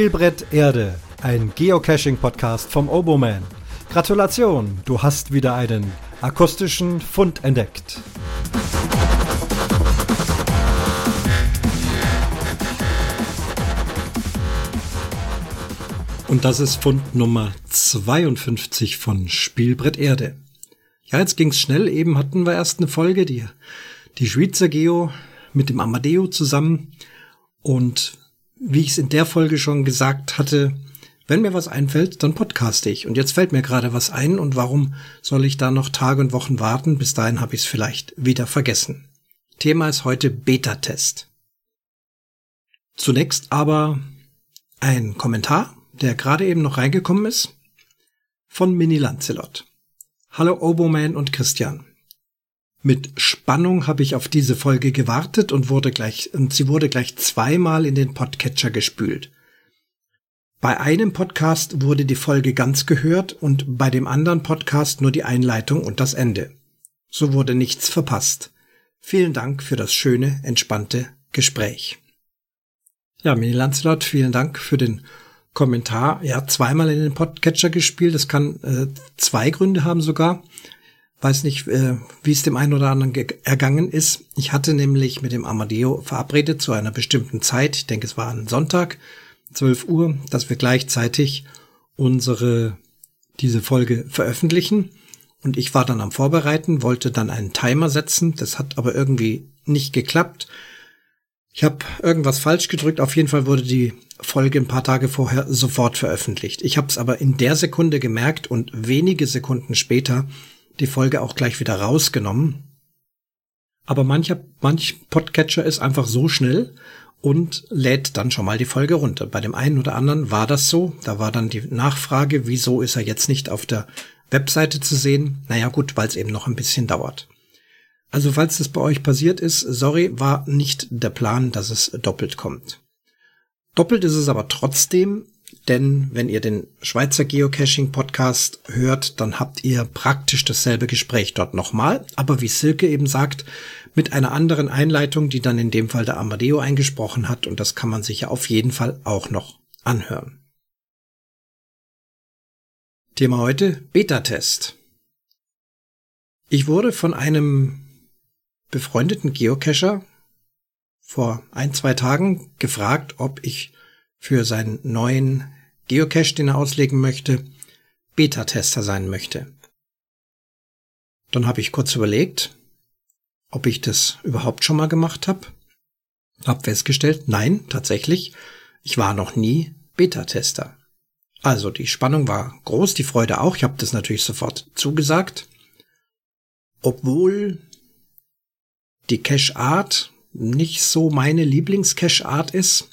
Spielbrett Erde, ein Geocaching-Podcast vom Oboman. Gratulation, du hast wieder einen akustischen Fund entdeckt. Und das ist Fund Nummer 52 von Spielbrett Erde. Ja, jetzt ging's schnell. Eben hatten wir erst eine Folge, die, die Schweizer Geo mit dem Amadeo zusammen. Und wie ich es in der Folge schon gesagt hatte, wenn mir was einfällt, dann podcaste ich. Und jetzt fällt mir gerade was ein und warum soll ich da noch Tage und Wochen warten? Bis dahin habe ich es vielleicht wieder vergessen. Thema ist heute Beta-Test. Zunächst aber ein Kommentar, der gerade eben noch reingekommen ist, von Mini Lancelot. Hallo Oboman und Christian. Mit Spannung habe ich auf diese Folge gewartet und wurde gleich, und sie wurde gleich zweimal in den Podcatcher gespült. Bei einem Podcast wurde die Folge ganz gehört und bei dem anderen Podcast nur die Einleitung und das Ende. So wurde nichts verpasst. Vielen Dank für das schöne, entspannte Gespräch. Ja, Mini Lancelot, vielen Dank für den Kommentar. Ja, zweimal in den Podcatcher gespielt. Das kann äh, zwei Gründe haben sogar weiß nicht, äh, wie es dem einen oder anderen ergangen ist. Ich hatte nämlich mit dem Amadeo verabredet zu einer bestimmten Zeit, ich denke es war ein Sonntag, 12 Uhr, dass wir gleichzeitig unsere, diese Folge veröffentlichen. Und ich war dann am Vorbereiten, wollte dann einen Timer setzen, das hat aber irgendwie nicht geklappt. Ich habe irgendwas falsch gedrückt, auf jeden Fall wurde die Folge ein paar Tage vorher sofort veröffentlicht. Ich habe es aber in der Sekunde gemerkt und wenige Sekunden später die Folge auch gleich wieder rausgenommen. Aber mancher, manch Podcatcher ist einfach so schnell und lädt dann schon mal die Folge runter. Bei dem einen oder anderen war das so. Da war dann die Nachfrage, wieso ist er jetzt nicht auf der Webseite zu sehen? Naja gut, weil es eben noch ein bisschen dauert. Also falls das bei euch passiert ist, sorry, war nicht der Plan, dass es doppelt kommt. Doppelt ist es aber trotzdem, denn wenn ihr den Schweizer Geocaching Podcast hört, dann habt ihr praktisch dasselbe Gespräch dort nochmal, aber wie Silke eben sagt, mit einer anderen Einleitung, die dann in dem Fall der Amadeo eingesprochen hat und das kann man sich ja auf jeden Fall auch noch anhören. Thema heute Beta-Test. Ich wurde von einem befreundeten Geocacher vor ein, zwei Tagen gefragt, ob ich für seinen neuen Geocache, den er auslegen möchte, Beta-Tester sein möchte. Dann habe ich kurz überlegt, ob ich das überhaupt schon mal gemacht habe. Hab festgestellt, nein, tatsächlich, ich war noch nie Beta-Tester. Also die Spannung war groß, die Freude auch. Ich habe das natürlich sofort zugesagt. Obwohl die Cache-Art nicht so meine Lieblings-Cache-Art ist,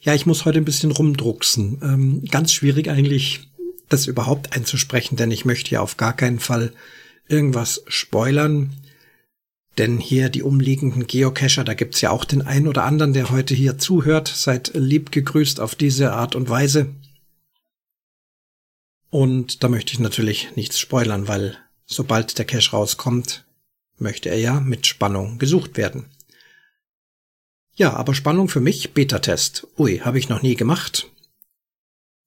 ja, ich muss heute ein bisschen rumdrucksen. Ähm, ganz schwierig eigentlich, das überhaupt einzusprechen, denn ich möchte ja auf gar keinen Fall irgendwas spoilern. Denn hier die umliegenden Geocacher, da gibt's ja auch den einen oder anderen, der heute hier zuhört. Seid lieb gegrüßt auf diese Art und Weise. Und da möchte ich natürlich nichts spoilern, weil sobald der Cache rauskommt, möchte er ja mit Spannung gesucht werden. Ja, aber Spannung für mich, Beta-Test. Ui, habe ich noch nie gemacht.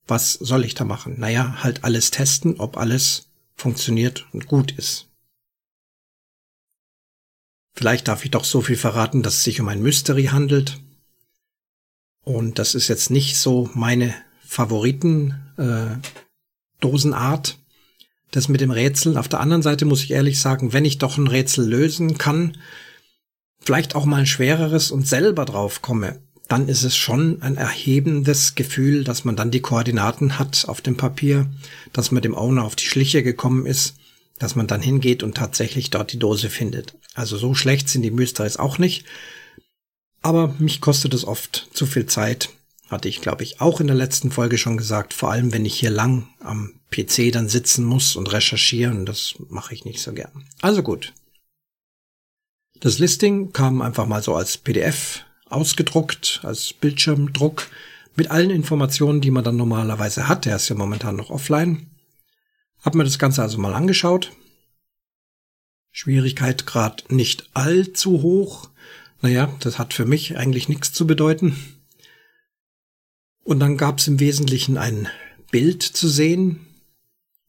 Was soll ich da machen? Naja, halt alles testen, ob alles funktioniert und gut ist. Vielleicht darf ich doch so viel verraten, dass es sich um ein Mystery handelt. Und das ist jetzt nicht so meine Favoriten äh. Das mit dem Rätseln. Auf der anderen Seite muss ich ehrlich sagen, wenn ich doch ein Rätsel lösen kann, vielleicht auch mal ein schwereres und selber drauf komme, dann ist es schon ein erhebendes Gefühl, dass man dann die Koordinaten hat auf dem Papier, dass man dem Owner auf die Schliche gekommen ist, dass man dann hingeht und tatsächlich dort die Dose findet. Also so schlecht sind die Mysteries auch nicht. Aber mich kostet es oft zu viel Zeit. Hatte ich, glaube ich, auch in der letzten Folge schon gesagt. Vor allem, wenn ich hier lang am PC dann sitzen muss und recherchieren. Das mache ich nicht so gern. Also gut. Das Listing kam einfach mal so als PDF ausgedruckt, als Bildschirmdruck mit allen Informationen, die man dann normalerweise hat. Der ist ja momentan noch offline. Hab mir das Ganze also mal angeschaut. Schwierigkeitsgrad nicht allzu hoch. Naja, das hat für mich eigentlich nichts zu bedeuten. Und dann gab es im Wesentlichen ein Bild zu sehen.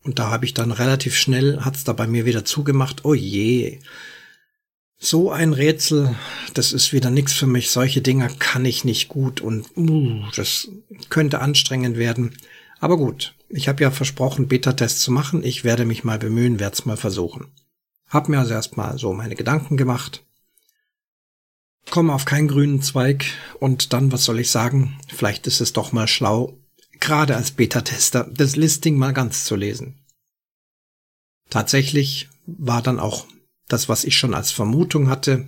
Und da habe ich dann relativ schnell, hat's da bei mir wieder zugemacht, oh je, so ein Rätsel, das ist wieder nichts für mich. Solche Dinger kann ich nicht gut und uh, das könnte anstrengend werden. Aber gut, ich habe ja versprochen, Beta-Tests zu machen. Ich werde mich mal bemühen, werde es mal versuchen. Hab mir also erstmal so meine Gedanken gemacht. Komme auf keinen grünen Zweig und dann, was soll ich sagen? Vielleicht ist es doch mal schlau, gerade als Beta-Tester, das Listing mal ganz zu lesen. Tatsächlich war dann auch das, was ich schon als Vermutung hatte,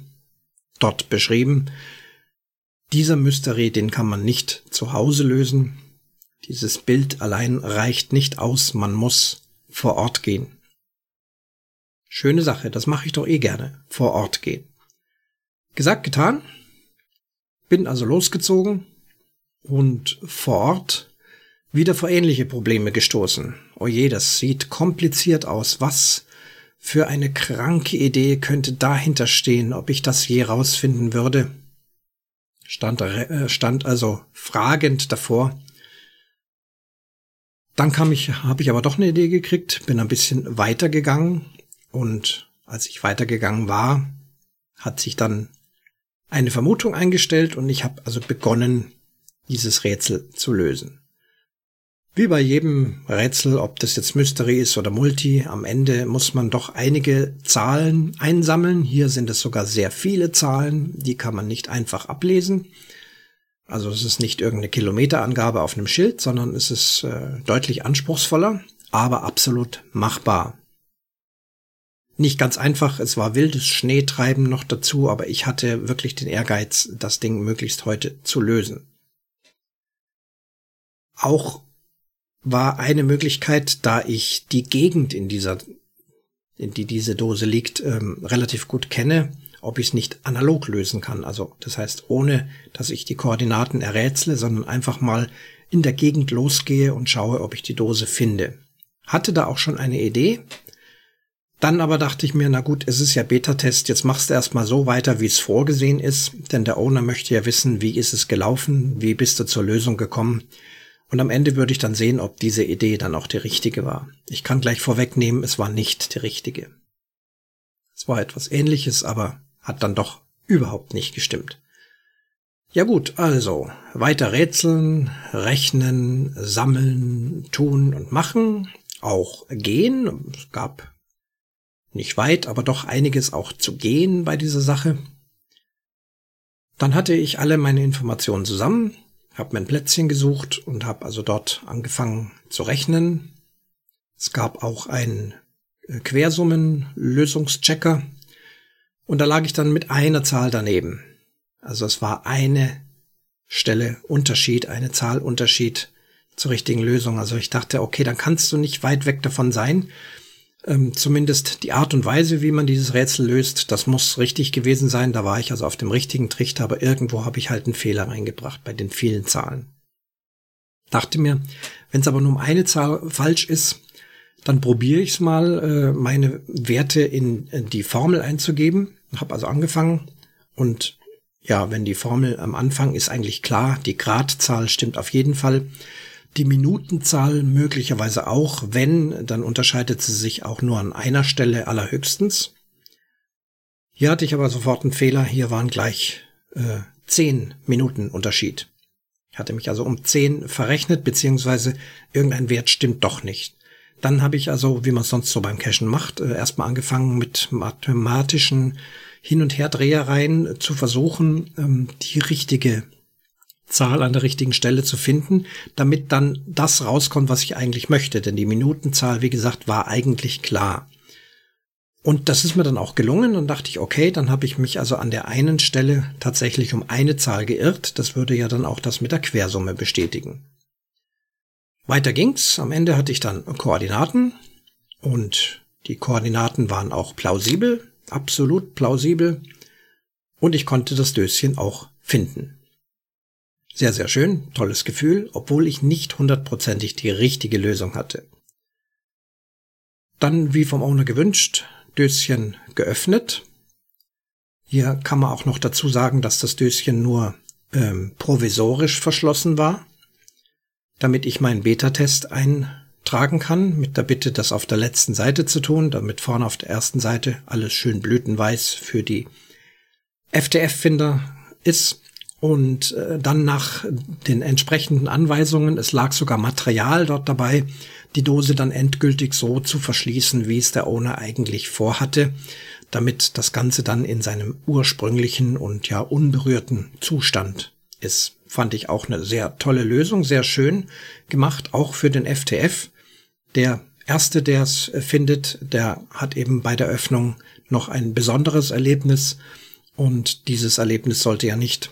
dort beschrieben. Dieser Mystery, den kann man nicht zu Hause lösen. Dieses Bild allein reicht nicht aus, man muss vor Ort gehen. Schöne Sache, das mache ich doch eh gerne, vor Ort gehen. Gesagt, getan. Bin also losgezogen und vor Ort wieder vor ähnliche Probleme gestoßen. Oje, das sieht kompliziert aus. Was für eine kranke Idee könnte dahinter stehen, ob ich das je rausfinden würde? Stand, äh, stand also fragend davor dann kam ich, habe ich aber doch eine Idee gekriegt, bin ein bisschen weitergegangen und als ich weitergegangen war, hat sich dann eine Vermutung eingestellt und ich habe also begonnen, dieses Rätsel zu lösen. Wie bei jedem Rätsel, ob das jetzt Mystery ist oder Multi, am Ende muss man doch einige Zahlen einsammeln. Hier sind es sogar sehr viele Zahlen, die kann man nicht einfach ablesen. Also es ist nicht irgendeine Kilometerangabe auf einem Schild, sondern es ist äh, deutlich anspruchsvoller, aber absolut machbar. Nicht ganz einfach, es war wildes Schneetreiben noch dazu, aber ich hatte wirklich den Ehrgeiz, das Ding möglichst heute zu lösen. Auch war eine Möglichkeit, da ich die Gegend in dieser, in die diese Dose liegt, ähm, relativ gut kenne, ob ich es nicht analog lösen kann. Also das heißt, ohne dass ich die Koordinaten errätsle, sondern einfach mal in der Gegend losgehe und schaue, ob ich die Dose finde. Hatte da auch schon eine Idee. Dann aber dachte ich mir, na gut, es ist ja Beta-Test, jetzt machst du erstmal so weiter, wie es vorgesehen ist, denn der Owner möchte ja wissen, wie ist es gelaufen, wie bist du zur Lösung gekommen. Und am Ende würde ich dann sehen, ob diese Idee dann auch die richtige war. Ich kann gleich vorwegnehmen, es war nicht die richtige. Es war etwas ähnliches, aber hat dann doch überhaupt nicht gestimmt. Ja gut, also weiter rätseln, rechnen, sammeln, tun und machen, auch gehen. Es gab nicht weit, aber doch einiges auch zu gehen bei dieser Sache. Dann hatte ich alle meine Informationen zusammen, habe mein Plätzchen gesucht und habe also dort angefangen zu rechnen. Es gab auch einen Quersummenlösungschecker, und da lag ich dann mit einer Zahl daneben. Also es war eine Stelle Unterschied, eine Zahlunterschied zur richtigen Lösung. Also ich dachte, okay, dann kannst du nicht weit weg davon sein. Ähm, zumindest die Art und Weise, wie man dieses Rätsel löst, das muss richtig gewesen sein. Da war ich also auf dem richtigen Trichter, aber irgendwo habe ich halt einen Fehler reingebracht bei den vielen Zahlen. Dachte mir, wenn es aber nur um eine Zahl falsch ist, dann probiere ich es mal, äh, meine Werte in, in die Formel einzugeben. Habe also angefangen und ja, wenn die Formel am Anfang ist eigentlich klar, die Gradzahl stimmt auf jeden Fall. Die Minutenzahl möglicherweise auch, wenn, dann unterscheidet sie sich auch nur an einer Stelle allerhöchstens. Hier hatte ich aber sofort einen Fehler, hier waren gleich äh, zehn Minuten Unterschied. Ich hatte mich also um zehn verrechnet, beziehungsweise irgendein Wert stimmt doch nicht. Dann habe ich also, wie man sonst so beim Cashen macht, äh, erstmal angefangen mit mathematischen Hin- und Herdrehereien zu versuchen, ähm, die richtige Zahl an der richtigen Stelle zu finden, damit dann das rauskommt, was ich eigentlich möchte. Denn die Minutenzahl, wie gesagt, war eigentlich klar. Und das ist mir dann auch gelungen und dachte ich, okay, dann habe ich mich also an der einen Stelle tatsächlich um eine Zahl geirrt. Das würde ja dann auch das mit der Quersumme bestätigen. Weiter ging's. Am Ende hatte ich dann Koordinaten und die Koordinaten waren auch plausibel, absolut plausibel und ich konnte das Döschen auch finden. Sehr, sehr schön, tolles Gefühl, obwohl ich nicht hundertprozentig die richtige Lösung hatte. Dann, wie vom Owner gewünscht, Döschen geöffnet. Hier kann man auch noch dazu sagen, dass das Döschen nur ähm, provisorisch verschlossen war. damit ich meinen Beta-Test eintragen kann, mit der Bitte, das auf der letzten Seite zu tun, damit vorne auf der ersten Seite alles schön blütenweiß für die FTF-Finder ist. Und äh, dann nach den entsprechenden Anweisungen, es lag sogar Material dort dabei, die Dose dann endgültig so zu verschließen, wie es der Owner eigentlich vorhatte, damit das Ganze dann in seinem ursprünglichen und ja unberührten Zustand ist. Fand ich auch eine sehr tolle Lösung, sehr schön gemacht, auch für den FTF. Der erste, der es findet, der hat eben bei der Öffnung noch ein besonderes Erlebnis und dieses Erlebnis sollte ja nicht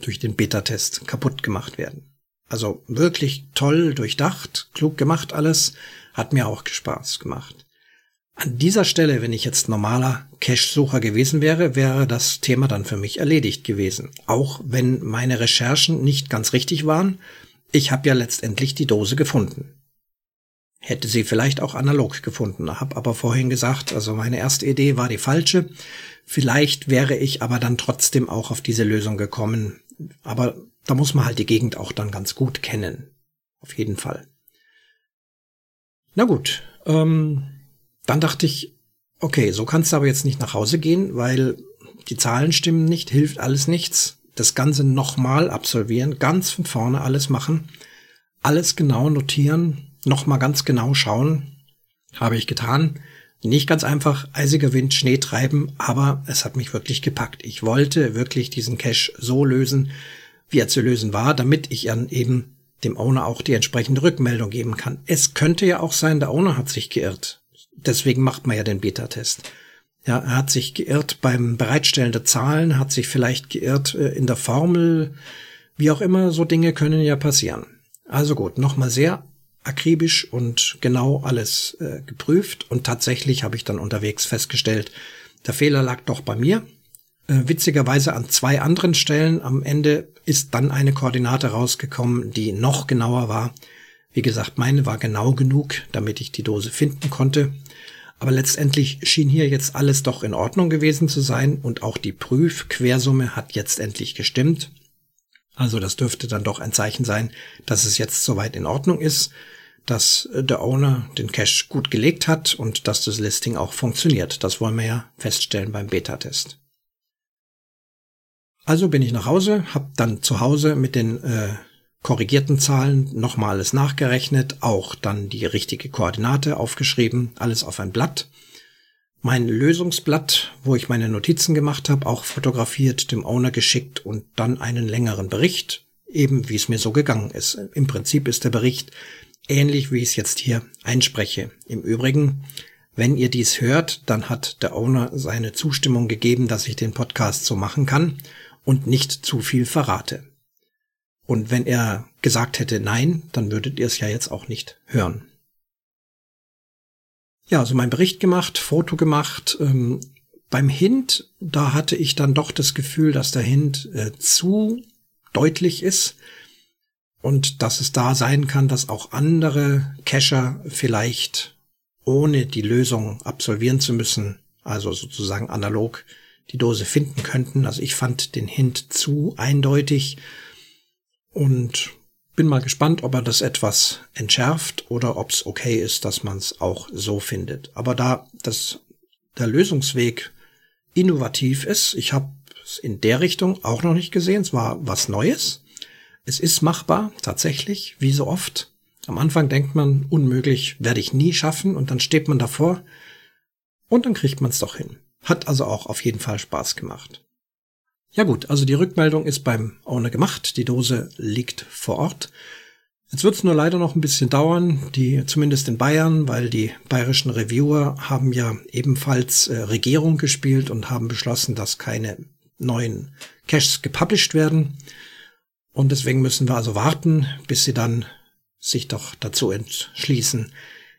durch den Beta-Test kaputt gemacht werden. Also wirklich toll durchdacht, klug gemacht alles, hat mir auch Spaß gemacht. An dieser Stelle, wenn ich jetzt normaler Cache-Sucher gewesen wäre, wäre das Thema dann für mich erledigt gewesen. Auch wenn meine Recherchen nicht ganz richtig waren, ich habe ja letztendlich die Dose gefunden. Hätte sie vielleicht auch analog gefunden, habe aber vorhin gesagt, also meine erste Idee war die falsche. Vielleicht wäre ich aber dann trotzdem auch auf diese Lösung gekommen, aber da muss man halt die Gegend auch dann ganz gut kennen. Auf jeden Fall. Na gut, ähm, dann dachte ich, okay, so kannst du aber jetzt nicht nach Hause gehen, weil die Zahlen stimmen nicht, hilft alles nichts. Das Ganze nochmal absolvieren, ganz von vorne alles machen, alles genau notieren, nochmal ganz genau schauen, habe ich getan. Nicht ganz einfach, eisiger Wind, Schnee treiben, aber es hat mich wirklich gepackt. Ich wollte wirklich diesen Cache so lösen, wie er zu lösen war, damit ich dann eben dem Owner auch die entsprechende Rückmeldung geben kann. Es könnte ja auch sein, der Owner hat sich geirrt. Deswegen macht man ja den Beta-Test. Ja, er hat sich geirrt beim Bereitstellen der Zahlen, hat sich vielleicht geirrt äh, in der Formel, wie auch immer, so Dinge können ja passieren. Also gut, nochmal sehr akribisch und genau alles äh, geprüft und tatsächlich habe ich dann unterwegs festgestellt, der Fehler lag doch bei mir. Äh, witzigerweise an zwei anderen Stellen am Ende ist dann eine Koordinate rausgekommen, die noch genauer war. Wie gesagt, meine war genau genug, damit ich die Dose finden konnte. Aber letztendlich schien hier jetzt alles doch in Ordnung gewesen zu sein und auch die Prüfquersumme hat jetzt endlich gestimmt. Also das dürfte dann doch ein Zeichen sein, dass es jetzt soweit in Ordnung ist, dass der Owner den Cache gut gelegt hat und dass das Listing auch funktioniert. Das wollen wir ja feststellen beim Beta-Test. Also bin ich nach Hause, habe dann zu Hause mit den äh, korrigierten Zahlen nochmal alles nachgerechnet, auch dann die richtige Koordinate aufgeschrieben, alles auf ein Blatt mein Lösungsblatt, wo ich meine Notizen gemacht habe, auch fotografiert, dem Owner geschickt und dann einen längeren Bericht, eben wie es mir so gegangen ist. Im Prinzip ist der Bericht ähnlich, wie ich es jetzt hier einspreche. Im Übrigen, wenn ihr dies hört, dann hat der Owner seine Zustimmung gegeben, dass ich den Podcast so machen kann und nicht zu viel verrate. Und wenn er gesagt hätte nein, dann würdet ihr es ja jetzt auch nicht hören ja, also mein Bericht gemacht, Foto gemacht. Ähm, beim Hint, da hatte ich dann doch das Gefühl, dass der Hint äh, zu deutlich ist und dass es da sein kann, dass auch andere Cacher vielleicht ohne die Lösung absolvieren zu müssen, also sozusagen analog die Dose finden könnten. Also ich fand den Hint zu eindeutig und bin mal gespannt, ob er das etwas entschärft oder ob es okay ist, dass man es auch so findet. Aber da das, der Lösungsweg innovativ ist, ich habe es in der Richtung auch noch nicht gesehen, es war was Neues. Es ist machbar, tatsächlich, wie so oft. Am Anfang denkt man, unmöglich, werde ich nie schaffen und dann steht man davor und dann kriegt man es doch hin. Hat also auch auf jeden Fall Spaß gemacht. Ja gut, also die Rückmeldung ist beim Owner gemacht. Die Dose liegt vor Ort. Jetzt wird es nur leider noch ein bisschen dauern, die zumindest in Bayern, weil die bayerischen Reviewer haben ja ebenfalls äh, Regierung gespielt und haben beschlossen, dass keine neuen Caches gepublished werden. Und deswegen müssen wir also warten, bis sie dann sich doch dazu entschließen,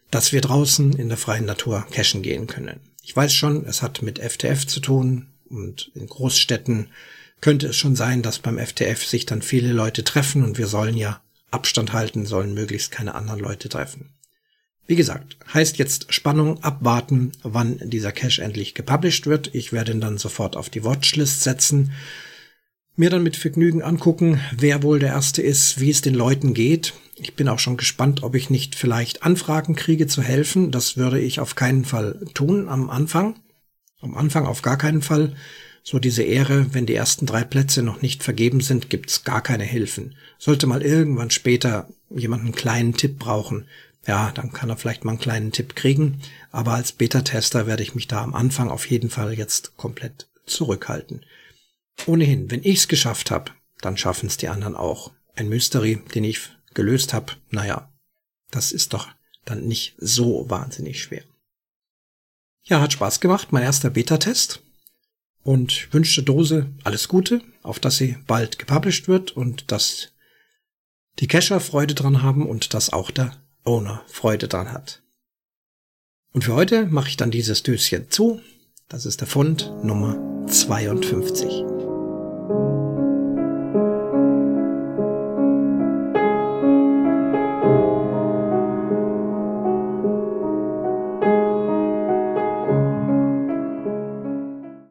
dass wir draußen in der freien Natur cachen gehen können. Ich weiß schon, es hat mit FTF zu tun, und in Großstädten könnte es schon sein, dass beim FTF sich dann viele Leute treffen und wir sollen ja Abstand halten, sollen möglichst keine anderen Leute treffen. Wie gesagt, heißt jetzt Spannung abwarten, wann dieser Cache endlich gepublished wird. Ich werde ihn dann sofort auf die Watchlist setzen, mir dann mit Vergnügen angucken, wer wohl der Erste ist, wie es den Leuten geht. Ich bin auch schon gespannt, ob ich nicht vielleicht Anfragen kriege zu helfen. Das würde ich auf keinen Fall tun am Anfang. Am Anfang auf gar keinen Fall. So diese Ehre, wenn die ersten drei Plätze noch nicht vergeben sind, gibt's gar keine Hilfen. Sollte mal irgendwann später jemand einen kleinen Tipp brauchen, ja, dann kann er vielleicht mal einen kleinen Tipp kriegen. Aber als Beta-Tester werde ich mich da am Anfang auf jeden Fall jetzt komplett zurückhalten. Ohnehin, wenn ich's geschafft habe, dann schaffen's die anderen auch. Ein Mystery, den ich gelöst habe, naja, das ist doch dann nicht so wahnsinnig schwer. Ja, hat Spaß gemacht, mein erster Beta-Test. Und wünsche Dose alles Gute, auf dass sie bald gepublished wird und dass die Cacher Freude dran haben und dass auch der Owner Freude dran hat. Und für heute mache ich dann dieses Döschen zu. Das ist der Fund Nummer 52.